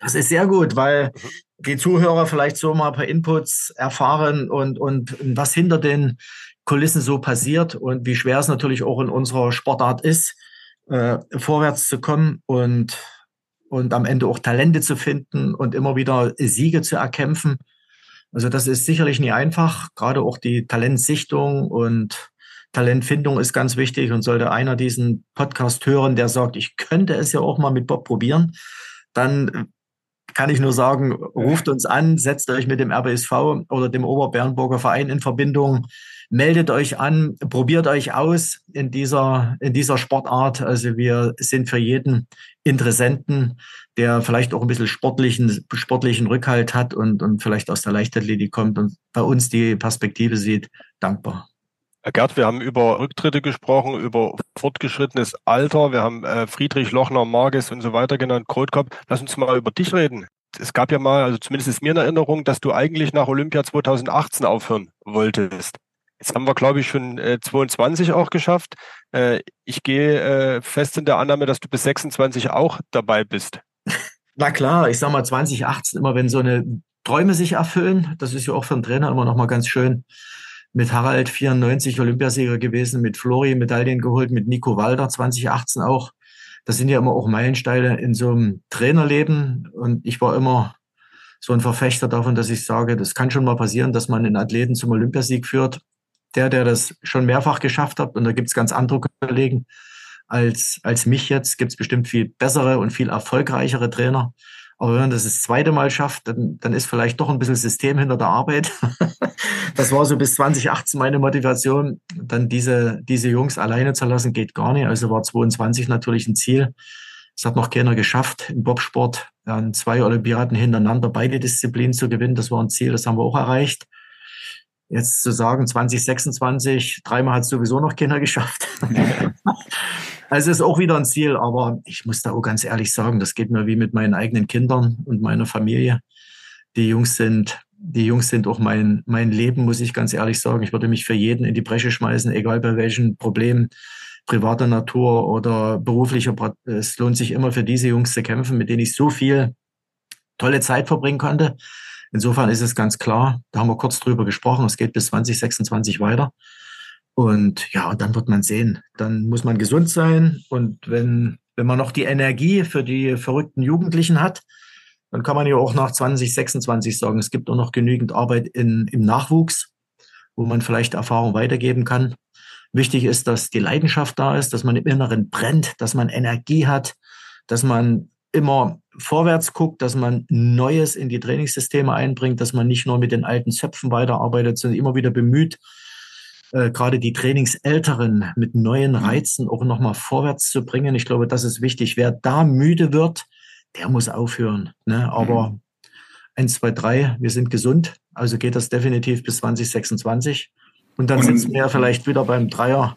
C: Das ist sehr gut, weil die Zuhörer vielleicht so mal ein paar Inputs erfahren und, und was hinter den Kulissen so passiert und wie schwer es natürlich auch in unserer Sportart ist, äh, vorwärts zu kommen und, und am Ende auch Talente zu finden und immer wieder Siege zu erkämpfen. Also das ist sicherlich nie einfach. Gerade auch die Talentsichtung und Talentfindung ist ganz wichtig und sollte einer diesen Podcast hören, der sagt, ich könnte es ja auch mal mit Bob probieren, dann kann ich nur sagen, ruft uns an, setzt euch mit dem RBSV oder dem Oberbernburger Verein in Verbindung, meldet euch an, probiert euch aus in dieser, in dieser Sportart. Also wir sind für jeden Interessenten, der vielleicht auch ein bisschen sportlichen, sportlichen Rückhalt hat und, und vielleicht aus der Leichtathletik kommt und bei uns die Perspektive sieht, dankbar.
B: Herr Gerd, wir haben über Rücktritte gesprochen, über fortgeschrittenes Alter. Wir haben äh, Friedrich, Lochner, Marges und so weiter genannt, Kohlkopf. Lass uns mal über dich reden. Es gab ja mal, also zumindest ist mir in Erinnerung, dass du eigentlich nach Olympia 2018 aufhören wolltest. Jetzt haben wir, glaube ich, schon äh, 22 auch geschafft. Äh, ich gehe äh, fest in der Annahme, dass du bis 26 auch dabei bist.
C: Na klar, ich sag mal 2018 immer, wenn so eine Träume sich erfüllen, das ist ja auch für einen Trainer immer noch mal ganz schön mit Harald 94 Olympiasieger gewesen, mit Flori Medaillen geholt, mit Nico Walder 2018 auch. Das sind ja immer auch Meilensteine in so einem Trainerleben. Und ich war immer so ein Verfechter davon, dass ich sage, das kann schon mal passieren, dass man einen Athleten zum Olympiasieg führt. Der, der das schon mehrfach geschafft hat, und da gibt's ganz andere Kollegen als, als mich jetzt, gibt's bestimmt viel bessere und viel erfolgreichere Trainer. Aber wenn man das das zweite Mal schafft, dann, dann ist vielleicht doch ein bisschen System hinter der Arbeit. das war so bis 2018 meine Motivation. Dann diese, diese Jungs alleine zu lassen, geht gar nicht. Also war 22 natürlich ein Ziel. Es hat noch keiner geschafft im Bobsport an zwei Olympiaden hintereinander beide Disziplinen zu gewinnen. Das war ein Ziel, das haben wir auch erreicht. Jetzt zu sagen, 2026, dreimal hat es sowieso noch keiner geschafft. Also ist auch wieder ein Ziel, aber ich muss da auch ganz ehrlich sagen, das geht mir wie mit meinen eigenen Kindern und meiner Familie. Die Jungs sind, die Jungs sind auch mein, mein Leben, muss ich ganz ehrlich sagen. Ich würde mich für jeden in die Bresche schmeißen, egal bei welchen Problemen privater Natur oder beruflicher. Es lohnt sich immer für diese Jungs zu kämpfen, mit denen ich so viel tolle Zeit verbringen konnte. Insofern ist es ganz klar, da haben wir kurz drüber gesprochen, es geht bis 2026 weiter. Und ja, und dann wird man sehen. Dann muss man gesund sein. Und wenn, wenn man noch die Energie für die verrückten Jugendlichen hat, dann kann man ja auch nach 2026 sagen, es gibt auch noch genügend Arbeit in, im Nachwuchs, wo man vielleicht Erfahrung weitergeben kann. Wichtig ist, dass die Leidenschaft da ist, dass man im Inneren brennt, dass man Energie hat, dass man immer vorwärts guckt, dass man Neues in die Trainingssysteme einbringt, dass man nicht nur mit den alten Zöpfen weiterarbeitet, sondern immer wieder bemüht, äh, gerade die Trainingsälteren mit neuen mhm. Reizen auch nochmal vorwärts zu bringen. Ich glaube, das ist wichtig. Wer da müde wird, der muss aufhören. Ne? Aber mhm. eins, zwei, drei, wir sind gesund. Also geht das definitiv bis 2026. Und dann und, sitzen wir vielleicht wieder beim Dreier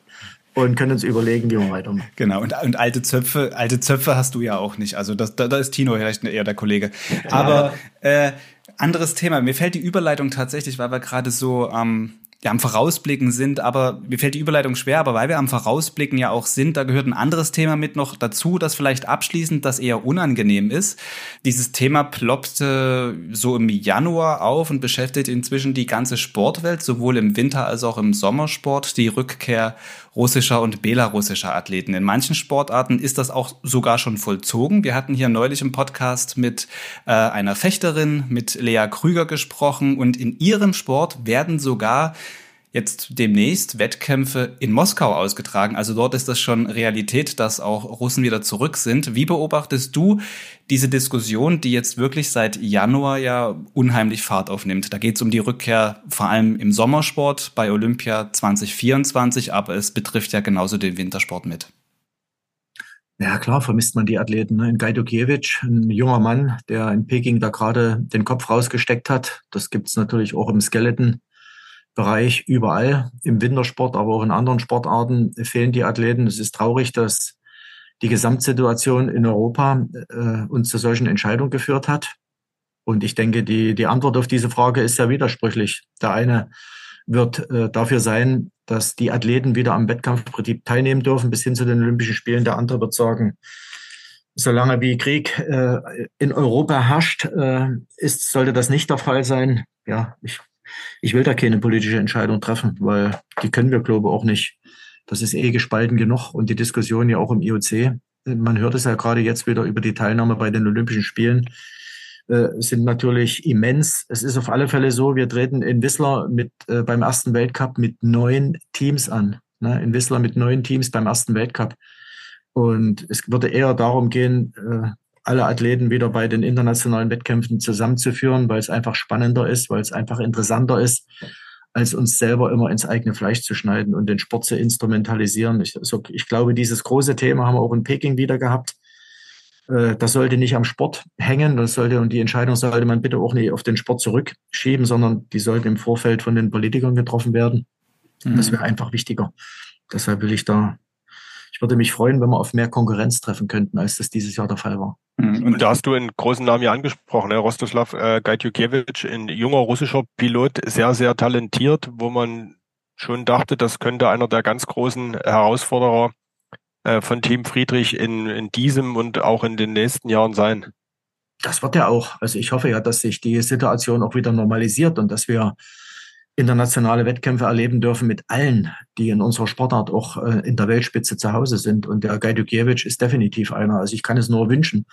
C: und können uns überlegen, wie wir weitermachen.
A: Genau, und, und alte Zöpfe, alte Zöpfe hast du ja auch nicht. Also das, da, da ist Tino vielleicht eher der Kollege. Aber äh, anderes Thema. Mir fällt die Überleitung tatsächlich, weil wir gerade so ähm, ja, am Vorausblicken sind, aber mir fällt die Überleitung schwer, aber weil wir am Vorausblicken ja auch sind, da gehört ein anderes Thema mit noch dazu, das vielleicht abschließend das eher unangenehm ist. Dieses Thema ploppte so im Januar auf und beschäftigt inzwischen die ganze Sportwelt, sowohl im Winter als auch im Sommersport, die Rückkehr russischer und belarussischer Athleten. In manchen Sportarten ist das auch sogar schon vollzogen. Wir hatten hier neulich im Podcast mit äh, einer Fechterin, mit Lea Krüger gesprochen und in ihrem Sport werden sogar jetzt demnächst Wettkämpfe in Moskau ausgetragen. Also dort ist das schon Realität, dass auch Russen wieder zurück sind. Wie beobachtest du diese Diskussion, die jetzt wirklich seit Januar ja unheimlich Fahrt aufnimmt? Da geht es um die Rückkehr vor allem im Sommersport bei Olympia 2024, aber es betrifft ja genauso den Wintersport mit.
C: Ja, klar, vermisst man die Athleten. Ne? In Gajdukiewicz, ein junger Mann, der in Peking da gerade den Kopf rausgesteckt hat. Das gibt's natürlich auch im Skeleton. Bereich überall, im Wintersport, aber auch in anderen Sportarten fehlen die Athleten. Es ist traurig, dass die Gesamtsituation in Europa äh, uns zu solchen Entscheidungen geführt hat. Und ich denke, die, die Antwort auf diese Frage ist sehr widersprüchlich. Der eine wird äh, dafür sein, dass die Athleten wieder am Wettkampfprinzip teilnehmen dürfen, bis hin zu den Olympischen Spielen. Der andere wird sagen, solange wie Krieg äh, in Europa herrscht, äh, ist, sollte das nicht der Fall sein. Ja, ich ich will da keine politische Entscheidung treffen, weil die können wir, glaube ich, auch nicht. Das ist eh gespalten genug und die Diskussion ja auch im IOC. Man hört es ja gerade jetzt wieder über die Teilnahme bei den Olympischen Spielen äh, sind natürlich immens. Es ist auf alle Fälle so, wir treten in Whistler mit, äh, beim ersten Weltcup mit neun Teams an. Ne? In Whistler mit neun Teams beim ersten Weltcup. Und es würde eher darum gehen, äh, alle Athleten wieder bei den internationalen Wettkämpfen zusammenzuführen, weil es einfach spannender ist, weil es einfach interessanter ist, als uns selber immer ins eigene Fleisch zu schneiden und den Sport zu instrumentalisieren. Ich, also ich glaube, dieses große Thema haben wir auch in Peking wieder gehabt. Äh, das sollte nicht am Sport hängen, das sollte, und die Entscheidung sollte man bitte auch nicht auf den Sport zurückschieben, sondern die sollte im Vorfeld von den Politikern getroffen werden. Mhm. Das wäre einfach wichtiger. Deshalb will ich da ich würde mich freuen, wenn wir auf mehr Konkurrenz treffen könnten, als das dieses Jahr der Fall war.
B: Mhm. Und da hast du einen großen Namen ja angesprochen, ne? Rostoslav äh, Gajdukiewicz, ein junger russischer Pilot, sehr, sehr talentiert, wo man schon dachte, das könnte einer der ganz großen Herausforderer äh, von Team Friedrich in, in diesem und auch in den nächsten Jahren sein.
C: Das wird ja auch. Also ich hoffe ja, dass sich die Situation auch wieder normalisiert und dass wir internationale Wettkämpfe erleben dürfen mit allen, die in unserer Sportart auch äh, in der Weltspitze zu Hause sind. Und der Gajdukiewicz ist definitiv einer. Also ich kann es nur wünschen,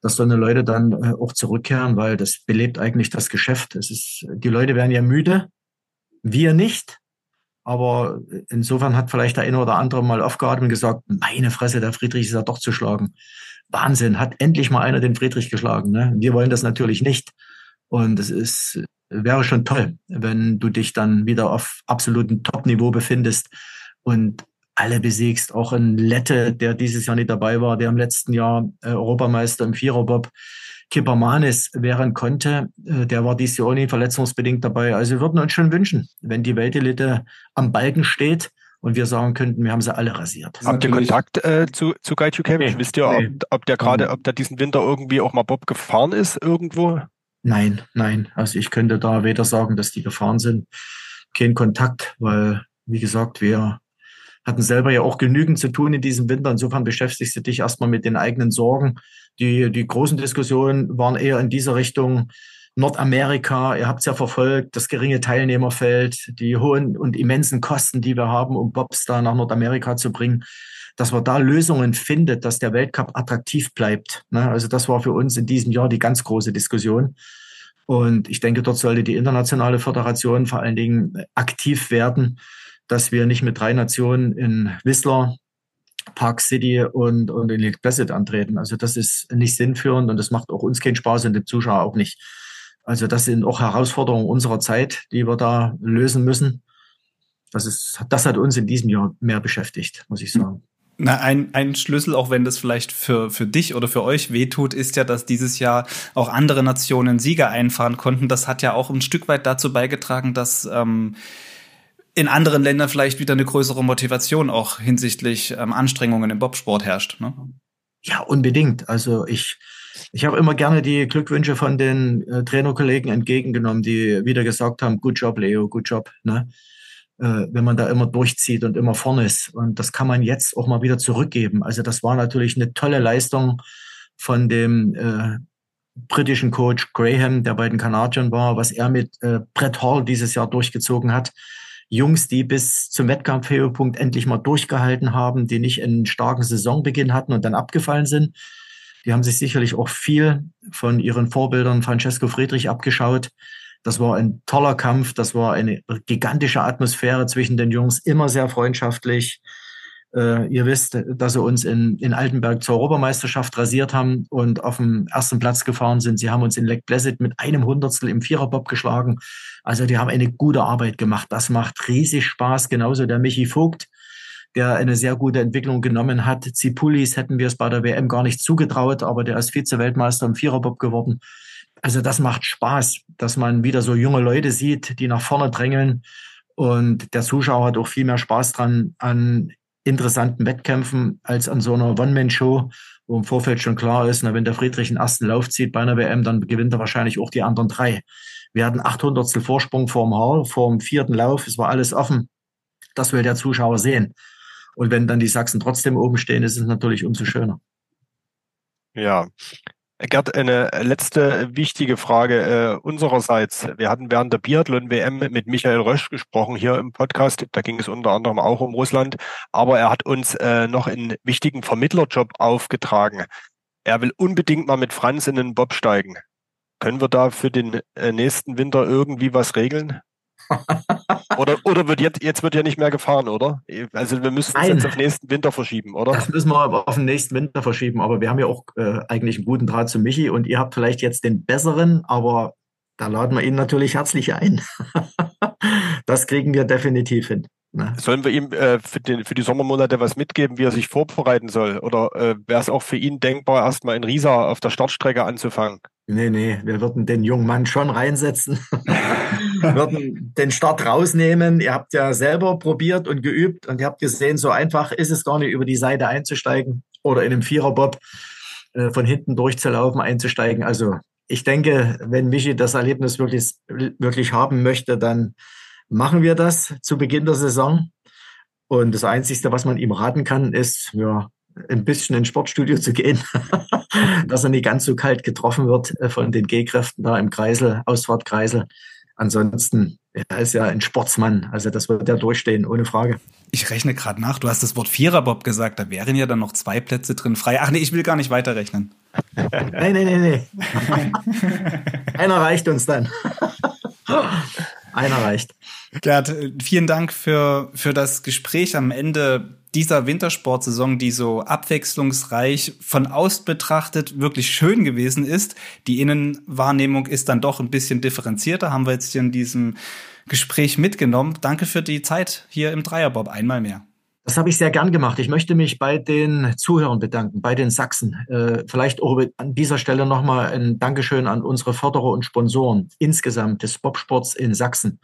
C: dass so eine Leute dann äh, auch zurückkehren, weil das belebt eigentlich das Geschäft. Es ist, die Leute werden ja müde, wir nicht. aber insofern hat vielleicht der eine oder andere mal aufgeatmet und gesagt, meine Fresse, der Friedrich ist ja doch zu schlagen. Wahnsinn, hat endlich mal einer den Friedrich geschlagen. Ne? Wir wollen das natürlich nicht. Und es ist, wäre schon toll, wenn du dich dann wieder auf absolutem Top-Niveau befindest und alle besiegst. Auch ein Lette, der dieses Jahr nicht dabei war, der im letzten Jahr äh, Europameister im Viererbob. Kippermanis wären konnte, äh, der war dieses Jahr auch nicht verletzungsbedingt dabei. Also wir würden uns schon wünschen, wenn die Weltelite am Balken steht und wir sagen könnten, wir haben sie alle rasiert.
B: Habt ihr Kontakt äh, zu, zu Guy Cavendish? Nee, Wisst ihr, nee. ob, ob der gerade, ob der diesen Winter irgendwie auch mal Bob gefahren ist irgendwo?
C: Nein, nein. Also ich könnte da weder sagen, dass die gefahren sind, kein Kontakt, weil, wie gesagt, wir hatten selber ja auch genügend zu tun in diesem Winter. Insofern beschäftigst du dich erstmal mit den eigenen Sorgen. Die, die großen Diskussionen waren eher in dieser Richtung Nordamerika. Ihr habt es ja verfolgt, das geringe Teilnehmerfeld, die hohen und immensen Kosten, die wir haben, um Bobs da nach Nordamerika zu bringen dass man da Lösungen findet, dass der Weltcup attraktiv bleibt. Ne? Also das war für uns in diesem Jahr die ganz große Diskussion. Und ich denke, dort sollte die internationale Föderation vor allen Dingen aktiv werden, dass wir nicht mit drei Nationen in Whistler, Park City und, und in Lake Placid antreten. Also das ist nicht sinnführend und das macht auch uns keinen Spaß und dem Zuschauer auch nicht. Also das sind auch Herausforderungen unserer Zeit, die wir da lösen müssen. Das, ist, das hat uns in diesem Jahr mehr beschäftigt, muss ich sagen.
A: Na, ein, ein Schlüssel, auch wenn das vielleicht für, für dich oder für euch wehtut, ist ja, dass dieses Jahr auch andere Nationen Sieger einfahren konnten. Das hat ja auch ein Stück weit dazu beigetragen, dass ähm, in anderen Ländern vielleicht wieder eine größere Motivation auch hinsichtlich ähm, Anstrengungen im Bobsport herrscht. Ne?
C: Ja, unbedingt. Also ich, ich habe immer gerne die Glückwünsche von den äh, Trainerkollegen entgegengenommen, die wieder gesagt haben, good job, Leo, good job. Ne? Äh, wenn man da immer durchzieht und immer vorne ist. Und das kann man jetzt auch mal wieder zurückgeben. Also das war natürlich eine tolle Leistung von dem äh, britischen Coach Graham, der bei den Kanadiern war, was er mit äh, Brett Hall dieses Jahr durchgezogen hat. Jungs, die bis zum Wettkampfhöhepunkt endlich mal durchgehalten haben, die nicht einen starken Saisonbeginn hatten und dann abgefallen sind. Die haben sich sicherlich auch viel von ihren Vorbildern Francesco Friedrich abgeschaut. Das war ein toller Kampf, das war eine gigantische Atmosphäre zwischen den Jungs, immer sehr freundschaftlich. Äh, ihr wisst, dass sie uns in, in Altenberg zur Europameisterschaft rasiert haben und auf dem ersten Platz gefahren sind. Sie haben uns in Lake Placid mit einem Hundertstel im Viererbob geschlagen. Also die haben eine gute Arbeit gemacht. Das macht riesig Spaß. Genauso der Michi Vogt, der eine sehr gute Entwicklung genommen hat. Zipulis hätten wir es bei der WM gar nicht zugetraut, aber der ist Vize-Weltmeister im Viererbob geworden. Also das macht Spaß, dass man wieder so junge Leute sieht, die nach vorne drängeln. Und der Zuschauer hat auch viel mehr Spaß dran an interessanten Wettkämpfen als an so einer One-Man-Show, wo im Vorfeld schon klar ist, na, wenn der Friedrich den ersten Lauf zieht bei einer WM, dann gewinnt er wahrscheinlich auch die anderen drei. Wir hatten 800 Vorsprung vorm Haar, vorm vierten Lauf. Es war alles offen. Das will der Zuschauer sehen. Und wenn dann die Sachsen trotzdem oben stehen, ist es natürlich umso schöner.
B: Ja, Gerd, eine letzte wichtige Frage äh, unsererseits. Wir hatten während der Biathlon-WM mit Michael Rösch gesprochen hier im Podcast. Da ging es unter anderem auch um Russland. Aber er hat uns äh, noch einen wichtigen Vermittlerjob aufgetragen. Er will unbedingt mal mit Franz in den Bob steigen. Können wir da für den äh, nächsten Winter irgendwie was regeln? oder, oder wird jetzt, jetzt wird ja nicht mehr gefahren, oder? Also wir müssen es jetzt auf nächsten Winter verschieben, oder?
C: Das müssen wir auf den nächsten Winter verschieben, aber wir haben ja auch äh, eigentlich einen guten Draht zu Michi und ihr habt vielleicht jetzt den besseren, aber da laden wir ihn natürlich herzlich ein. das kriegen wir definitiv hin.
B: Ne? Sollen wir ihm äh, für, den, für die Sommermonate was mitgeben, wie er sich vorbereiten soll? Oder äh, wäre es auch für ihn denkbar, erstmal in Riesa auf der Startstrecke anzufangen?
C: Nee, nee, wir würden den jungen Mann schon reinsetzen, würden den Start rausnehmen. Ihr habt ja selber probiert und geübt und ihr habt gesehen, so einfach ist es gar nicht, über die Seite einzusteigen oder in einem Viererbob äh, von hinten durchzulaufen, einzusteigen. Also ich denke, wenn Michi das Erlebnis wirklich, wirklich haben möchte, dann machen wir das zu Beginn der Saison. Und das Einzige, was man ihm raten kann, ist, ja, ein bisschen ins Sportstudio zu gehen, dass er nicht ganz so kalt getroffen wird äh, von den G-Kräften da im Kreisel, Ausfahrtkreisel. Ansonsten, er ist ja ein Sportsmann, also das wird er durchstehen, ohne Frage.
A: Ich rechne gerade nach, du hast das Wort Viererbob gesagt, da wären ja dann noch zwei Plätze drin frei. Ach nee, ich will gar nicht weiterrechnen.
C: nein, nein, nein, nein. Einer reicht uns dann. Einer reicht.
A: Gerd, vielen Dank für, für das Gespräch am Ende dieser Wintersportsaison, die so abwechslungsreich von außen betrachtet wirklich schön gewesen ist. Die Innenwahrnehmung ist dann doch ein bisschen differenzierter, haben wir jetzt hier in diesem Gespräch mitgenommen. Danke für die Zeit hier im Dreierbob einmal mehr.
C: Das habe ich sehr gern gemacht. Ich möchte mich bei den Zuhörern bedanken, bei den Sachsen. Äh, vielleicht auch an dieser Stelle nochmal ein Dankeschön an unsere Förderer und Sponsoren insgesamt des Bobsports in Sachsen.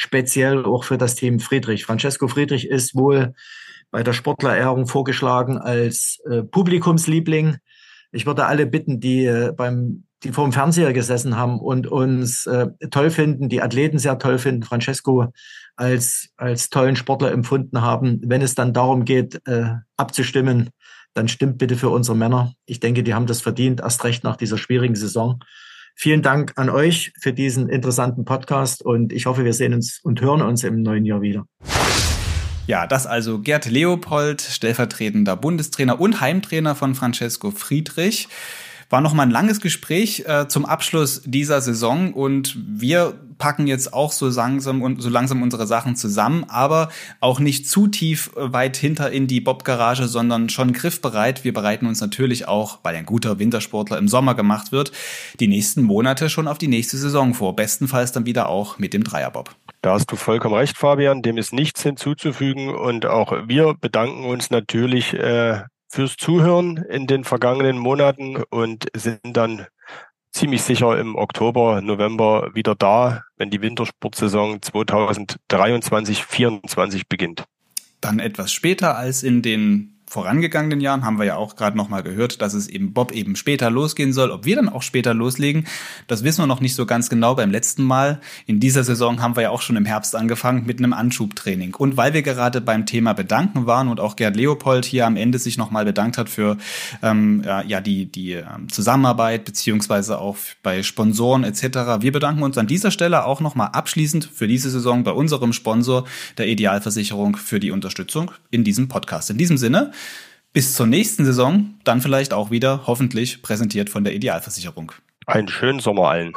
C: Speziell auch für das Team Friedrich. Francesco Friedrich ist wohl bei der Sportlerehrung vorgeschlagen als äh, Publikumsliebling. Ich würde alle bitten, die äh, beim die vor dem Fernseher gesessen haben und uns äh, toll finden, die Athleten sehr toll finden, Francesco als, als tollen Sportler empfunden haben. Wenn es dann darum geht, äh, abzustimmen, dann stimmt bitte für unsere Männer. Ich denke, die haben das verdient, erst recht nach dieser schwierigen Saison. Vielen Dank an euch für diesen interessanten Podcast und ich hoffe, wir sehen uns und hören uns im neuen Jahr wieder.
A: Ja, das also Gerd Leopold, stellvertretender Bundestrainer und Heimtrainer von Francesco Friedrich. War noch mal ein langes Gespräch äh, zum Abschluss dieser Saison und wir packen jetzt auch so langsam und so langsam unsere Sachen zusammen, aber auch nicht zu tief äh, weit hinter in die Bob-Garage, sondern schon griffbereit. Wir bereiten uns natürlich auch, weil ein guter Wintersportler im Sommer gemacht wird, die nächsten Monate schon auf die nächste Saison vor. Bestenfalls dann wieder auch mit dem Dreierbob.
B: Da hast du vollkommen recht, Fabian. Dem ist nichts hinzuzufügen. Und auch wir bedanken uns natürlich äh, fürs Zuhören in den vergangenen Monaten und sind dann ziemlich sicher im Oktober, November wieder da, wenn die Wintersportsaison 2023-24 beginnt.
A: Dann etwas später als in den vorangegangenen Jahren haben wir ja auch gerade noch mal gehört, dass es eben Bob eben später losgehen soll. Ob wir dann auch später loslegen, das wissen wir noch nicht so ganz genau beim letzten Mal. In dieser Saison haben wir ja auch schon im Herbst angefangen mit einem Anschubtraining. Und weil wir gerade beim Thema Bedanken waren und auch Gerd Leopold hier am Ende sich noch mal bedankt hat für ähm, ja, die, die ähm, Zusammenarbeit beziehungsweise auch bei Sponsoren etc. Wir bedanken uns an dieser Stelle auch noch mal abschließend für diese Saison bei unserem Sponsor der Idealversicherung für die Unterstützung in diesem Podcast. In diesem Sinne bis zur nächsten Saison, dann vielleicht auch wieder, hoffentlich präsentiert von der Idealversicherung.
B: Einen schönen Sommer allen.